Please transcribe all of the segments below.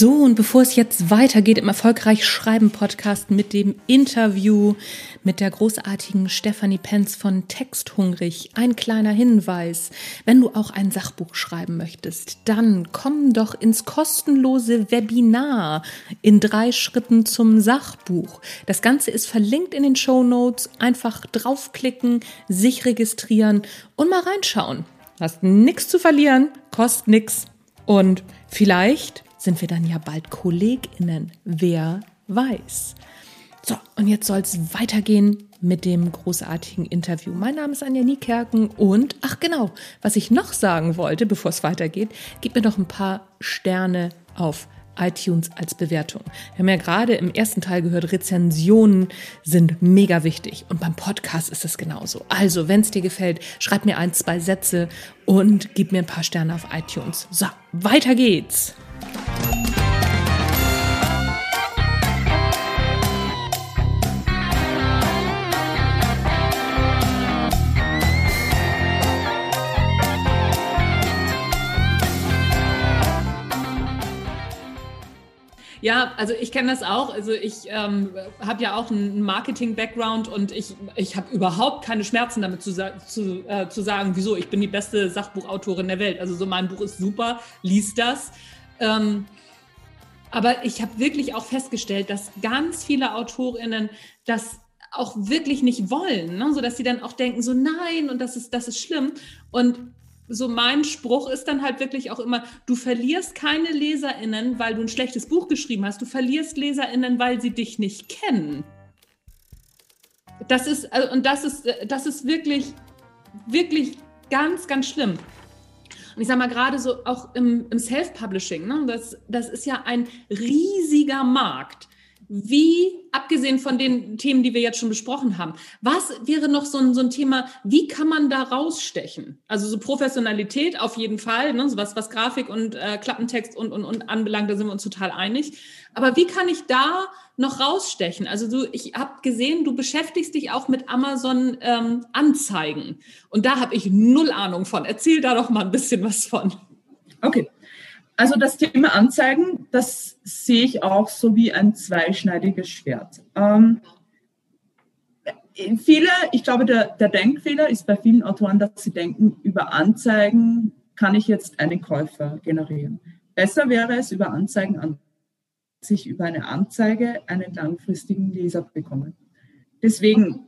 So, und bevor es jetzt weitergeht im Erfolgreich Schreiben Podcast mit dem Interview mit der großartigen Stephanie Penz von Texthungrig, ein kleiner Hinweis. Wenn du auch ein Sachbuch schreiben möchtest, dann komm doch ins kostenlose Webinar in drei Schritten zum Sachbuch. Das Ganze ist verlinkt in den Show Notes. Einfach draufklicken, sich registrieren und mal reinschauen. Hast nichts zu verlieren, kostet nichts und vielleicht sind wir dann ja bald KollegInnen. Wer weiß. So, und jetzt soll es weitergehen mit dem großartigen Interview. Mein Name ist Anja Niekerken und, ach genau, was ich noch sagen wollte, bevor es weitergeht, gib mir doch ein paar Sterne auf iTunes als Bewertung. Wir haben ja gerade im ersten Teil gehört, Rezensionen sind mega wichtig und beim Podcast ist es genauso. Also, wenn es dir gefällt, schreib mir ein, zwei Sätze und gib mir ein paar Sterne auf iTunes. So, weiter geht's. Ja, also ich kenne das auch. Also ich ähm, habe ja auch einen Marketing-Background und ich, ich habe überhaupt keine Schmerzen damit zu, zu, äh, zu sagen, wieso, ich bin die beste Sachbuchautorin der Welt. Also so mein Buch ist super, liest das. Ähm, aber ich habe wirklich auch festgestellt, dass ganz viele Autorinnen das auch wirklich nicht wollen, ne? so dass sie dann auch denken, so nein, und das ist, das ist schlimm. Und so mein Spruch ist dann halt wirklich auch immer, du verlierst keine LeserInnen, weil du ein schlechtes Buch geschrieben hast. Du verlierst LeserInnen, weil sie dich nicht kennen. Das ist, also, und das ist, das ist wirklich, wirklich ganz, ganz schlimm. Und ich sage mal gerade so auch im, im Self-Publishing, ne, das, das ist ja ein riesiger Markt. Wie, abgesehen von den Themen, die wir jetzt schon besprochen haben, was wäre noch so ein, so ein Thema, wie kann man da rausstechen? Also so Professionalität auf jeden Fall, ne, was, was Grafik und äh, Klappentext und, und, und anbelangt, da sind wir uns total einig. Aber wie kann ich da noch rausstechen? Also du, ich habe gesehen, du beschäftigst dich auch mit Amazon ähm, Anzeigen. Und da habe ich null Ahnung von. Erzähl da doch mal ein bisschen was von. Okay. Also das Thema Anzeigen, das sehe ich auch so wie ein zweischneidiges Schwert. Ähm, viele, ich glaube, der, der Denkfehler ist bei vielen Autoren, dass sie denken, über Anzeigen kann ich jetzt einen Käufer generieren. Besser wäre es, über Anzeigen an sich über eine Anzeige einen langfristigen Leser bekommen. Deswegen,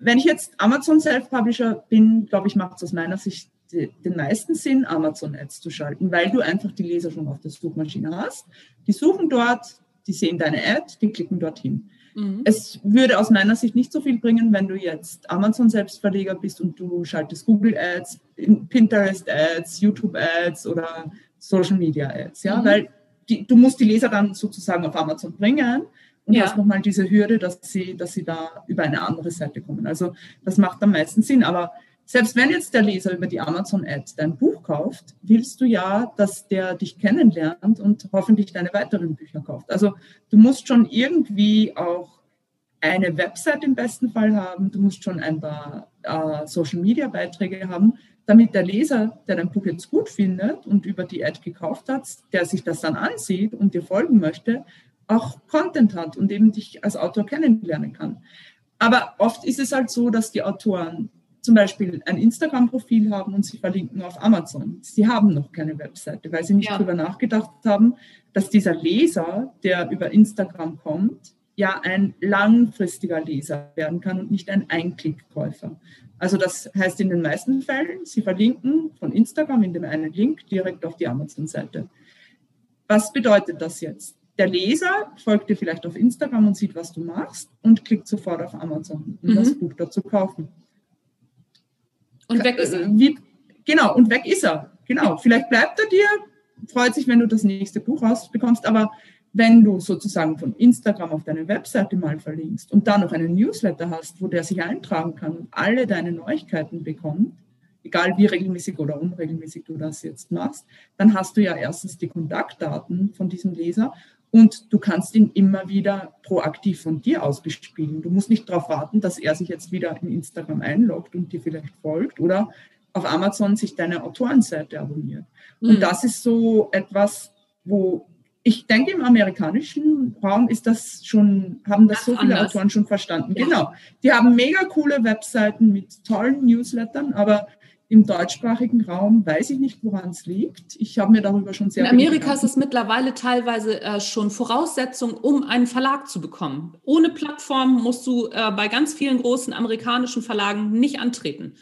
wenn ich jetzt Amazon Self-Publisher bin, glaube ich, macht es aus meiner Sicht den meisten Sinn, Amazon-Ads zu schalten, weil du einfach die Leser schon auf der Suchmaschine hast. Die suchen dort, die sehen deine Ad, die klicken dorthin. Mhm. Es würde aus meiner Sicht nicht so viel bringen, wenn du jetzt Amazon-Selbstverleger bist und du schaltest Google-Ads, Pinterest-Ads, YouTube-Ads oder Social-Media-Ads, ja, mhm. weil die, du musst die Leser dann sozusagen auf Amazon bringen und ja. hast nochmal diese Hürde, dass sie, dass sie da über eine andere Seite kommen. Also das macht am meisten Sinn, aber selbst wenn jetzt der Leser über die Amazon-Ad dein Buch kauft, willst du ja, dass der dich kennenlernt und hoffentlich deine weiteren Bücher kauft. Also du musst schon irgendwie auch eine Website im besten Fall haben, du musst schon ein paar äh, Social-Media-Beiträge haben, damit der Leser, der dein Buch jetzt gut findet und über die Ad gekauft hat, der sich das dann ansieht und dir folgen möchte, auch Content hat und eben dich als Autor kennenlernen kann. Aber oft ist es halt so, dass die Autoren zum Beispiel ein Instagram-Profil haben und sie verlinken auf Amazon. Sie haben noch keine Webseite, weil sie nicht ja. darüber nachgedacht haben, dass dieser Leser, der über Instagram kommt, ja ein langfristiger Leser werden kann und nicht ein Einklickkäufer. Also das heißt in den meisten Fällen, sie verlinken von Instagram in dem einen Link direkt auf die Amazon-Seite. Was bedeutet das jetzt? Der Leser folgt dir vielleicht auf Instagram und sieht, was du machst und klickt sofort auf Amazon, um mhm. das Buch dort zu kaufen. Und weg ist er. Wie, genau, und weg ist er. Genau. Vielleicht bleibt er dir, freut sich, wenn du das nächste Buch rausbekommst, aber wenn du sozusagen von Instagram auf deine Webseite mal verlinkst und dann noch einen Newsletter hast, wo der sich eintragen kann und alle deine Neuigkeiten bekommt, egal wie regelmäßig oder unregelmäßig du das jetzt machst, dann hast du ja erstens die Kontaktdaten von diesem Leser und du kannst ihn immer wieder proaktiv von dir aus bespielen. Du musst nicht darauf warten, dass er sich jetzt wieder in Instagram einloggt und dir vielleicht folgt oder auf Amazon sich deine Autorenseite abonniert. Mhm. Und das ist so etwas, wo ich denke, im amerikanischen Raum ist das schon, haben das, das so viele anders. Autoren schon verstanden. Ja. Genau. Die haben mega coole Webseiten mit tollen Newslettern, aber im deutschsprachigen Raum weiß ich nicht, woran es liegt. Ich habe mir darüber schon sehr. In Amerika ist es mittlerweile teilweise äh, schon Voraussetzung, um einen Verlag zu bekommen. Ohne Plattform musst du äh, bei ganz vielen großen amerikanischen Verlagen nicht antreten.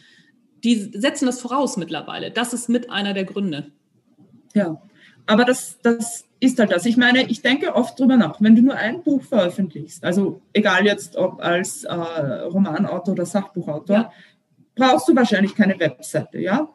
Die setzen das voraus mittlerweile. Das ist mit einer der Gründe. Ja, aber das, das ist halt das. Ich meine, ich denke oft drüber nach, wenn du nur ein Buch veröffentlichst, also egal jetzt ob als äh, Romanautor oder Sachbuchautor, ja brauchst du wahrscheinlich keine Webseite, ja?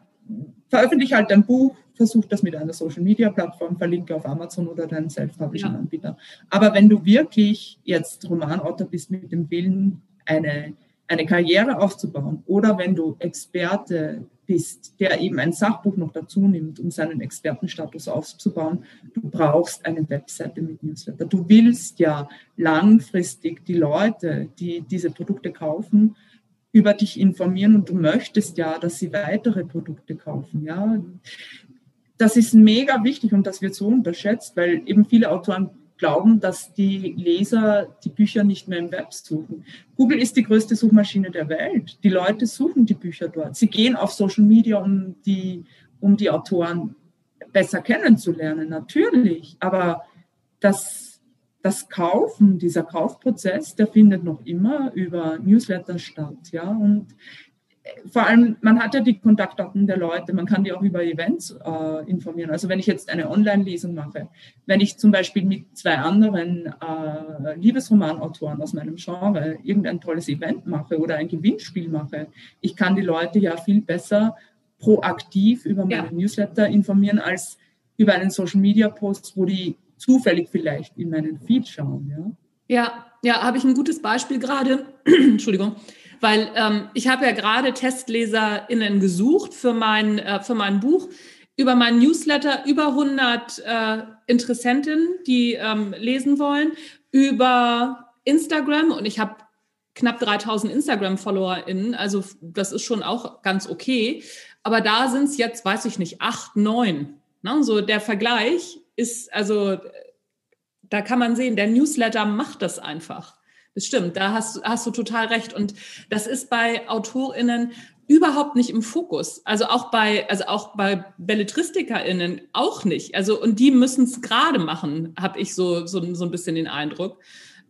Veröffentliche halt dein Buch, versuch das mit einer Social Media Plattform, verlinke auf Amazon oder deinen Self-Publishing Anbieter. Aber wenn du wirklich jetzt Romanautor bist mit dem Willen, eine, eine Karriere aufzubauen oder wenn du Experte bist, der eben ein Sachbuch noch dazu nimmt, um seinen Expertenstatus aufzubauen, du brauchst eine Webseite mit Newsletter. Du willst ja langfristig die Leute, die diese Produkte kaufen, über dich informieren und du möchtest ja, dass sie weitere Produkte kaufen. Ja, das ist mega wichtig und das wird so unterschätzt, weil eben viele Autoren glauben, dass die Leser die Bücher nicht mehr im Web suchen. Google ist die größte Suchmaschine der Welt. Die Leute suchen die Bücher dort. Sie gehen auf Social Media, um die, um die Autoren besser kennenzulernen, natürlich. Aber das das Kaufen, dieser Kaufprozess, der findet noch immer über Newsletter statt. Ja? Und äh, vor allem, man hat ja die Kontaktdaten der Leute, man kann die auch über Events äh, informieren. Also wenn ich jetzt eine Online-Lesung mache, wenn ich zum Beispiel mit zwei anderen äh, Liebesromanautoren aus meinem Genre irgendein tolles Event mache oder ein Gewinnspiel mache, ich kann die Leute ja viel besser proaktiv über meine ja. Newsletter informieren als über einen Social-Media-Post, wo die zufällig vielleicht in meinen Feed schauen. Ja, ja, ja habe ich ein gutes Beispiel gerade. Entschuldigung. Weil ähm, ich habe ja gerade TestleserInnen gesucht für mein, äh, für mein Buch über meinen Newsletter über 100 äh, Interessentinnen, die ähm, lesen wollen, über Instagram und ich habe knapp 3000 Instagram-FollowerInnen, also das ist schon auch ganz okay. Aber da sind es jetzt, weiß ich nicht, acht, neun. Ne? So der Vergleich ist, also da kann man sehen, der Newsletter macht das einfach. Das stimmt, da hast, hast du total recht. Und das ist bei AutorInnen überhaupt nicht im Fokus. Also auch bei, also auch bei BelletristikerInnen auch nicht. Also, und die müssen es gerade machen, habe ich so, so, so ein bisschen den Eindruck.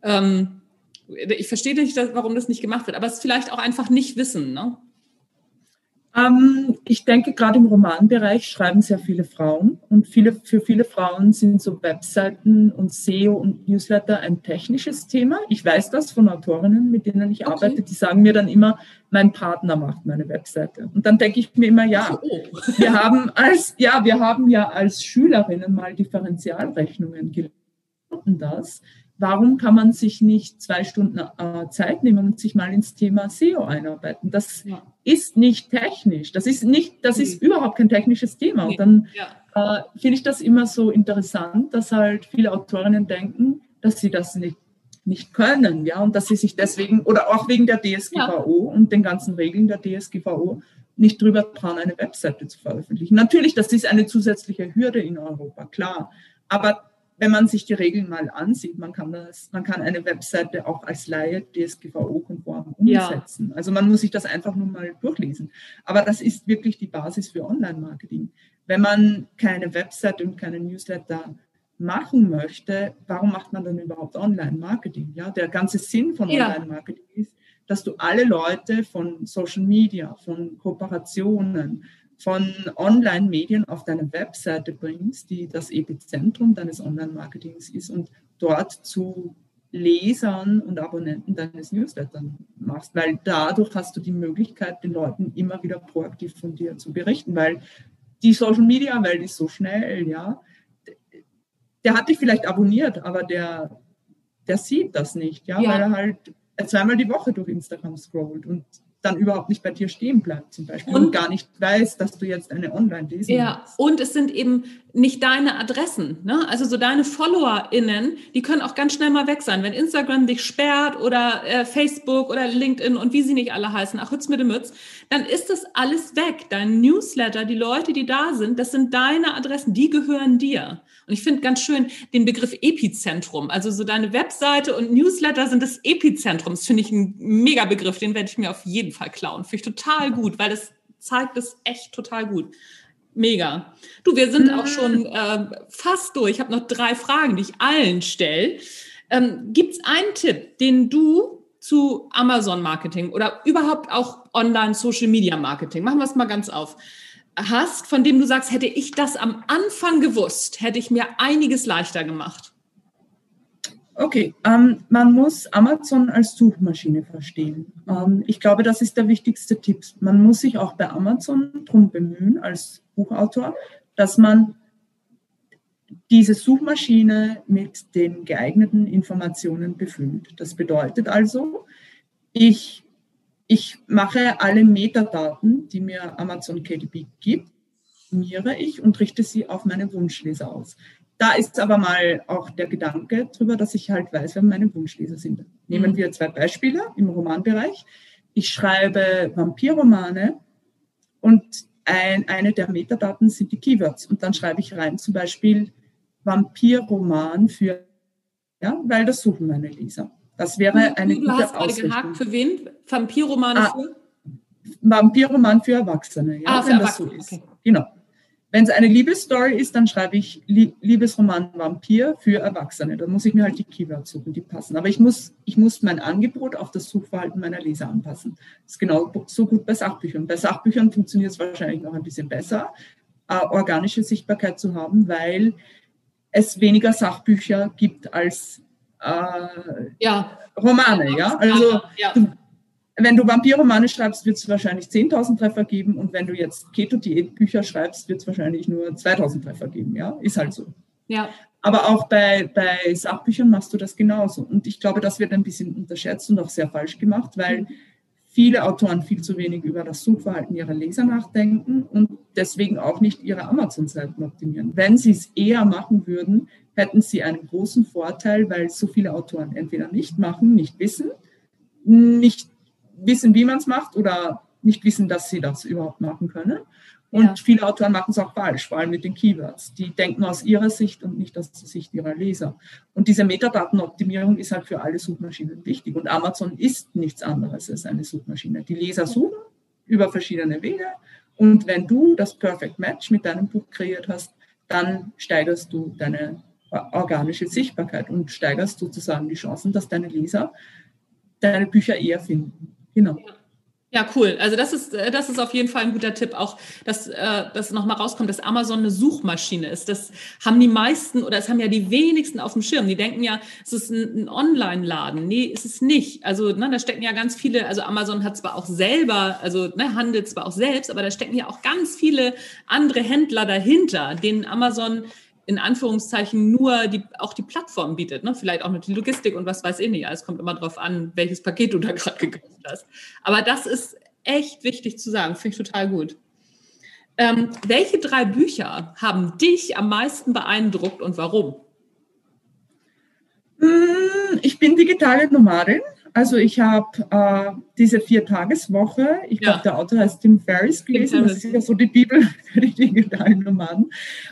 Ähm, ich verstehe nicht, warum das nicht gemacht wird, aber es ist vielleicht auch einfach nicht wissen. Ne? Ähm, ich denke, gerade im Romanbereich schreiben sehr viele Frauen und viele, für viele Frauen sind so Webseiten und SEO und Newsletter ein technisches Thema. Ich weiß das von Autorinnen, mit denen ich okay. arbeite, die sagen mir dann immer, mein Partner macht meine Webseite. Und dann denke ich mir immer, ja, oh. wir haben als, ja, wir haben ja als Schülerinnen mal Differentialrechnungen gelernt. Das warum kann man sich nicht zwei Stunden äh, Zeit nehmen und sich mal ins Thema SEO einarbeiten? Das ja. ist nicht technisch. Das ist nicht, das ist mhm. überhaupt kein technisches Thema. Und dann ja. äh, finde ich das immer so interessant, dass halt viele Autorinnen denken, dass sie das nicht nicht können, ja, und dass sie sich deswegen oder auch wegen der DSGVO ja. und den ganzen Regeln der DSGVO nicht drüber trauen, eine Webseite zu veröffentlichen. Natürlich, das ist eine zusätzliche Hürde in Europa, klar. Aber wenn man sich die Regeln mal ansieht, man kann das, man kann eine Webseite auch als Laie DSGVO-konform umsetzen. Ja. Also man muss sich das einfach nur mal durchlesen. Aber das ist wirklich die Basis für Online-Marketing. Wenn man keine Webseite und keine Newsletter machen möchte, warum macht man dann überhaupt Online-Marketing? Ja, der ganze Sinn von Online-Marketing ist, dass du alle Leute von Social Media, von Kooperationen, von Online-Medien auf deine Webseite bringst, die das Epizentrum deines Online-Marketings ist und dort zu Lesern und Abonnenten deines Newsletters machst, weil dadurch hast du die Möglichkeit, den Leuten immer wieder proaktiv von dir zu berichten, weil die Social-Media-Welt ist so schnell, ja. Der hat dich vielleicht abonniert, aber der, der sieht das nicht, ja, ja. weil er halt zweimal die Woche durch Instagram scrollt und dann überhaupt nicht bei dir stehen bleibt zum Beispiel und, und gar nicht weiß, dass du jetzt eine Online-Lesung Ja, hast. und es sind eben nicht deine Adressen. Ne? Also so deine FollowerInnen, die können auch ganz schnell mal weg sein. Wenn Instagram dich sperrt oder äh, Facebook oder LinkedIn und wie sie nicht alle heißen, ach Hütz mit dem Mütz, dann ist das alles weg. Dein Newsletter, die Leute, die da sind, das sind deine Adressen, die gehören dir. Und ich finde ganz schön den Begriff Epizentrum. Also so deine Webseite und Newsletter sind das Epizentrum. Das finde ich ein mega Begriff, den werde ich mir auf jeden Fall klauen. Finde ich total gut, weil das zeigt das echt total gut. Mega. Du, wir sind auch schon äh, fast durch. Ich habe noch drei Fragen, die ich allen stelle. Ähm, Gibt es einen Tipp, den du zu Amazon-Marketing oder überhaupt auch Online-Social-Media-Marketing, machen wir es mal ganz auf, hast, von dem du sagst, hätte ich das am Anfang gewusst, hätte ich mir einiges leichter gemacht? Okay, ähm, man muss Amazon als Suchmaschine verstehen. Ähm, ich glaube, das ist der wichtigste Tipp. Man muss sich auch bei Amazon darum bemühen, als Buchautor, dass man diese Suchmaschine mit den geeigneten Informationen befüllt. Das bedeutet also, ich ich mache alle Metadaten, die mir Amazon KDP gibt, ich und richte sie auf meine Wunschleser aus. Da ist aber mal auch der Gedanke drüber, dass ich halt weiß, wer meine Wunschleser sind. Nehmen mhm. wir zwei Beispiele im Romanbereich. Ich schreibe Vampirromane und ein, eine der Metadaten sind die Keywords. Und dann schreibe ich rein zum Beispiel Vampirroman für, ja, weil das suchen meine Leser. Das wäre eine du, du gute hast gerade gehakt, für wen? Vampirromane ah, für? Vampirroman für Erwachsene, ja, ah, für wenn Erwachsene. das so ist. Okay. Genau. Wenn es eine Liebesstory ist, dann schreibe ich Liebesroman Vampir für Erwachsene. Dann muss ich mir halt die Keywords suchen, die passen. Aber ich muss, ich muss mein Angebot auf das Suchverhalten meiner Leser anpassen. Das ist genau so gut bei Sachbüchern. Bei Sachbüchern funktioniert es wahrscheinlich noch ein bisschen besser, äh, organische Sichtbarkeit zu haben, weil es weniger Sachbücher gibt als äh, ja. Romane, ja. Also ja. Wenn du Vampirromane schreibst, wird es wahrscheinlich 10.000 Treffer geben und wenn du jetzt Keto-Diät-Bücher schreibst, wird es wahrscheinlich nur 2.000 Treffer geben, ja. Ist halt so. Ja. Aber auch bei, bei Sachbüchern machst du das genauso. Und ich glaube, das wird ein bisschen unterschätzt und auch sehr falsch gemacht, weil mhm viele Autoren viel zu wenig über das Suchverhalten ihrer Leser nachdenken und deswegen auch nicht ihre Amazon-Seiten optimieren. Wenn sie es eher machen würden, hätten sie einen großen Vorteil, weil so viele Autoren entweder nicht machen, nicht wissen, nicht wissen, wie man es macht oder nicht wissen, dass sie das überhaupt machen können. Und ja. viele Autoren machen es auch falsch, vor allem mit den Keywords. Die denken aus ihrer Sicht und nicht aus der Sicht ihrer Leser. Und diese Metadatenoptimierung ist halt für alle Suchmaschinen wichtig. Und Amazon ist nichts anderes als eine Suchmaschine. Die Leser suchen über verschiedene Wege. Und wenn du das Perfect Match mit deinem Buch kreiert hast, dann steigerst du deine organische Sichtbarkeit und steigerst sozusagen die Chancen, dass deine Leser deine Bücher eher finden. Genau. Ja. Cool. Also das ist, äh, das ist auf jeden Fall ein guter Tipp, auch dass, äh, dass nochmal rauskommt, dass Amazon eine Suchmaschine ist. Das haben die meisten oder es haben ja die wenigsten auf dem Schirm. Die denken ja, es ist ein, ein Online-Laden. Nee, ist es nicht. Also ne, da stecken ja ganz viele, also Amazon hat zwar auch selber, also ne, handelt zwar auch selbst, aber da stecken ja auch ganz viele andere Händler dahinter, denen Amazon in Anführungszeichen nur die, auch die Plattform bietet. Ne? Vielleicht auch mit die Logistik und was weiß ich nicht. Es kommt immer darauf an, welches Paket du da gerade gekauft hast. Aber das ist echt wichtig zu sagen. Finde ich total gut. Ähm, welche drei Bücher haben dich am meisten beeindruckt und warum? Hm, ich bin digitale Nomadin. Also ich habe äh, diese Vier-Tageswoche, ich ja. glaube, der Autor heißt Tim Ferriss gelesen, das ist ja so die Bibel für die digitalen Nomaden.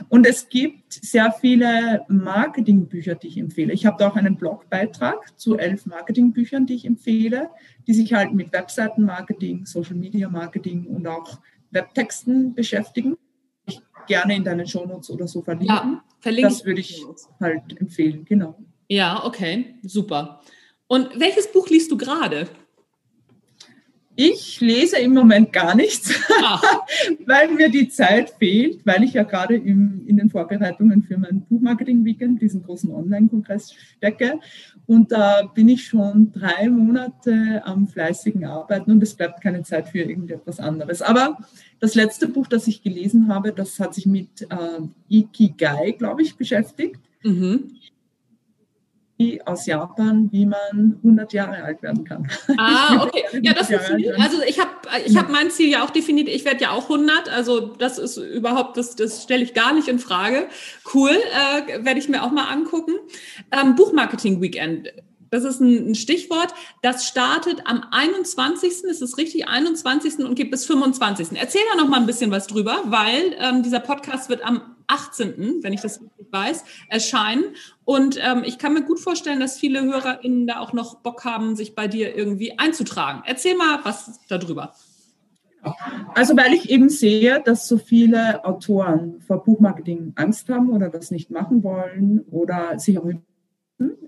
Und es gibt sehr viele Marketingbücher, die ich empfehle. Ich habe da auch einen Blogbeitrag zu elf Marketingbüchern, die ich empfehle, die sich halt mit Webseitenmarketing, Social-Media-Marketing und auch Webtexten beschäftigen. Ich gerne in deinen Shownotes oder so verlinken. Ja, verlinke das würde ich halt empfehlen, genau. Ja, okay, super. Und welches Buch liest du gerade? Ich lese im Moment gar nichts, weil mir die Zeit fehlt, weil ich ja gerade im, in den Vorbereitungen für mein Buchmarketing-Weekend, diesen großen Online-Kongress, stecke. Und da bin ich schon drei Monate am fleißigen Arbeiten und es bleibt keine Zeit für irgendetwas anderes. Aber das letzte Buch, das ich gelesen habe, das hat sich mit äh, Ikigai, glaube ich, beschäftigt. Mhm. Aus Japan, wie man 100 Jahre alt werden kann. Ah, okay. Ja, das funktioniert. Also ich habe ich hab mein Ziel ja auch definiert. Ich werde ja auch 100. Also das ist überhaupt, das, das stelle ich gar nicht in Frage. Cool, äh, werde ich mir auch mal angucken. Ähm, Buchmarketing Weekend. Das ist ein, ein, Stichwort. Das startet am 21. Ist es richtig? 21. und geht bis 25. Erzähl da noch mal ein bisschen was drüber, weil ähm, dieser Podcast wird am 18., wenn ich das richtig weiß, erscheinen. Und ähm, ich kann mir gut vorstellen, dass viele HörerInnen da auch noch Bock haben, sich bei dir irgendwie einzutragen. Erzähl mal was darüber. Also weil ich eben sehe, dass so viele Autoren vor Buchmarketing Angst haben oder das nicht machen wollen oder sich auch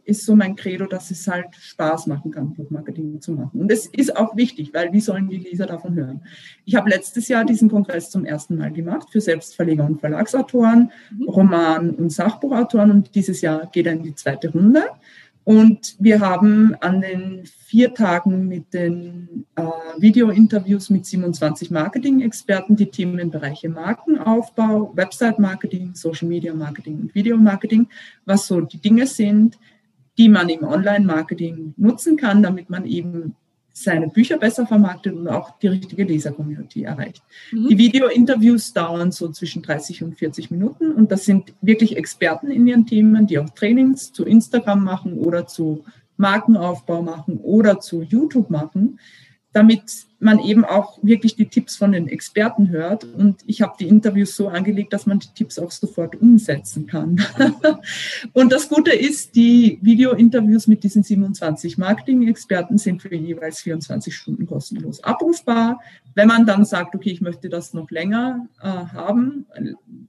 ist so mein Credo, dass es halt Spaß machen kann, Buchmarketing zu machen. Und das ist auch wichtig, weil wie sollen die Leser davon hören? Ich habe letztes Jahr diesen Kongress zum ersten Mal gemacht für Selbstverleger und Verlagsautoren, mhm. Roman- und Sachbuchautoren und dieses Jahr geht er in die zweite Runde. Und wir haben an den vier Tagen mit den äh, Video-Interviews mit 27 Marketing-Experten die Themenbereiche Markenaufbau, Website-Marketing, Social-Media-Marketing und Video-Marketing, was so die Dinge sind, die man im Online-Marketing nutzen kann, damit man eben seine Bücher besser vermarktet und auch die richtige Leser-Community erreicht. Mhm. Die Video-Interviews dauern so zwischen 30 und 40 Minuten und das sind wirklich Experten in ihren Themen, die auch Trainings zu Instagram machen oder zu Markenaufbau machen oder zu YouTube machen damit man eben auch wirklich die Tipps von den Experten hört. Und ich habe die Interviews so angelegt, dass man die Tipps auch sofort umsetzen kann. und das Gute ist, die Video-Interviews mit diesen 27 Marketing-Experten sind für jeweils 24 Stunden kostenlos abrufbar. Wenn man dann sagt, okay, ich möchte das noch länger äh, haben,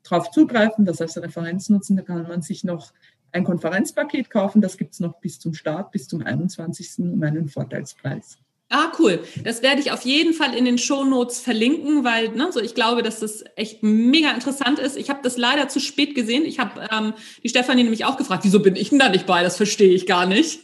darauf zugreifen, das als Referenz nutzen, da kann man sich noch ein Konferenzpaket kaufen. Das gibt es noch bis zum Start, bis zum 21. um einen Vorteilspreis. Ah, cool. Das werde ich auf jeden Fall in den Show Notes verlinken, weil ne, so ich glaube, dass das echt mega interessant ist. Ich habe das leider zu spät gesehen. Ich habe ähm, die Stefanie nämlich auch gefragt, wieso bin ich denn da nicht bei? Das verstehe ich gar nicht.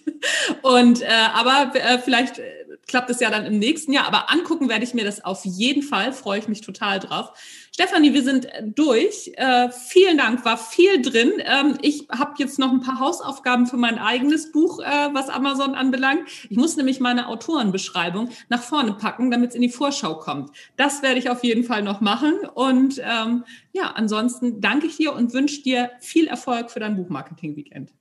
Und äh, aber äh, vielleicht klappt es ja dann im nächsten Jahr. Aber angucken werde ich mir das auf jeden Fall. Freue ich mich total drauf. Stefanie, wir sind durch. Äh, vielen Dank, war viel drin. Ähm, ich habe jetzt noch ein paar Hausaufgaben für mein eigenes Buch, äh, was Amazon anbelangt. Ich muss nämlich meine Autorenbeschreibung nach vorne packen, damit es in die Vorschau kommt. Das werde ich auf jeden Fall noch machen. Und ähm, ja, ansonsten danke ich dir und wünsche dir viel Erfolg für dein Buchmarketing-Weekend.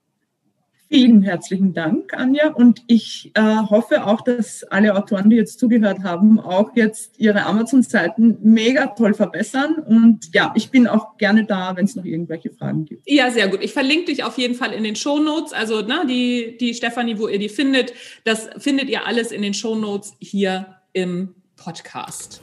Vielen herzlichen Dank, Anja. Und ich äh, hoffe auch, dass alle Autoren, die jetzt zugehört haben, auch jetzt ihre Amazon-Seiten mega toll verbessern. Und ja, ich bin auch gerne da, wenn es noch irgendwelche Fragen gibt. Ja, sehr gut. Ich verlinke dich auf jeden Fall in den Show Notes. Also ne, die, die Stefanie, wo ihr die findet, das findet ihr alles in den Show Notes hier im Podcast.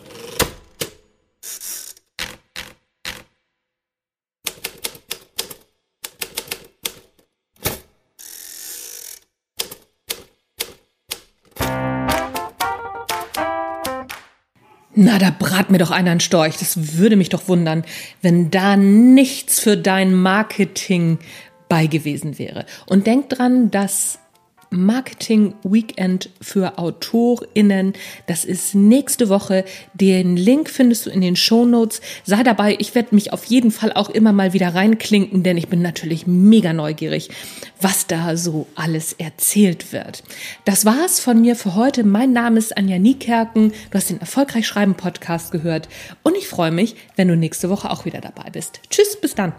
Na, da brat mir doch einer ein Storch. Das würde mich doch wundern, wenn da nichts für dein Marketing bei gewesen wäre. Und denk dran, dass Marketing Weekend für AutorInnen. Das ist nächste Woche. Den Link findest du in den Show Notes. Sei dabei. Ich werde mich auf jeden Fall auch immer mal wieder reinklinken, denn ich bin natürlich mega neugierig, was da so alles erzählt wird. Das war's von mir für heute. Mein Name ist Anja Niekerken. Du hast den Erfolgreich Schreiben Podcast gehört und ich freue mich, wenn du nächste Woche auch wieder dabei bist. Tschüss, bis dann.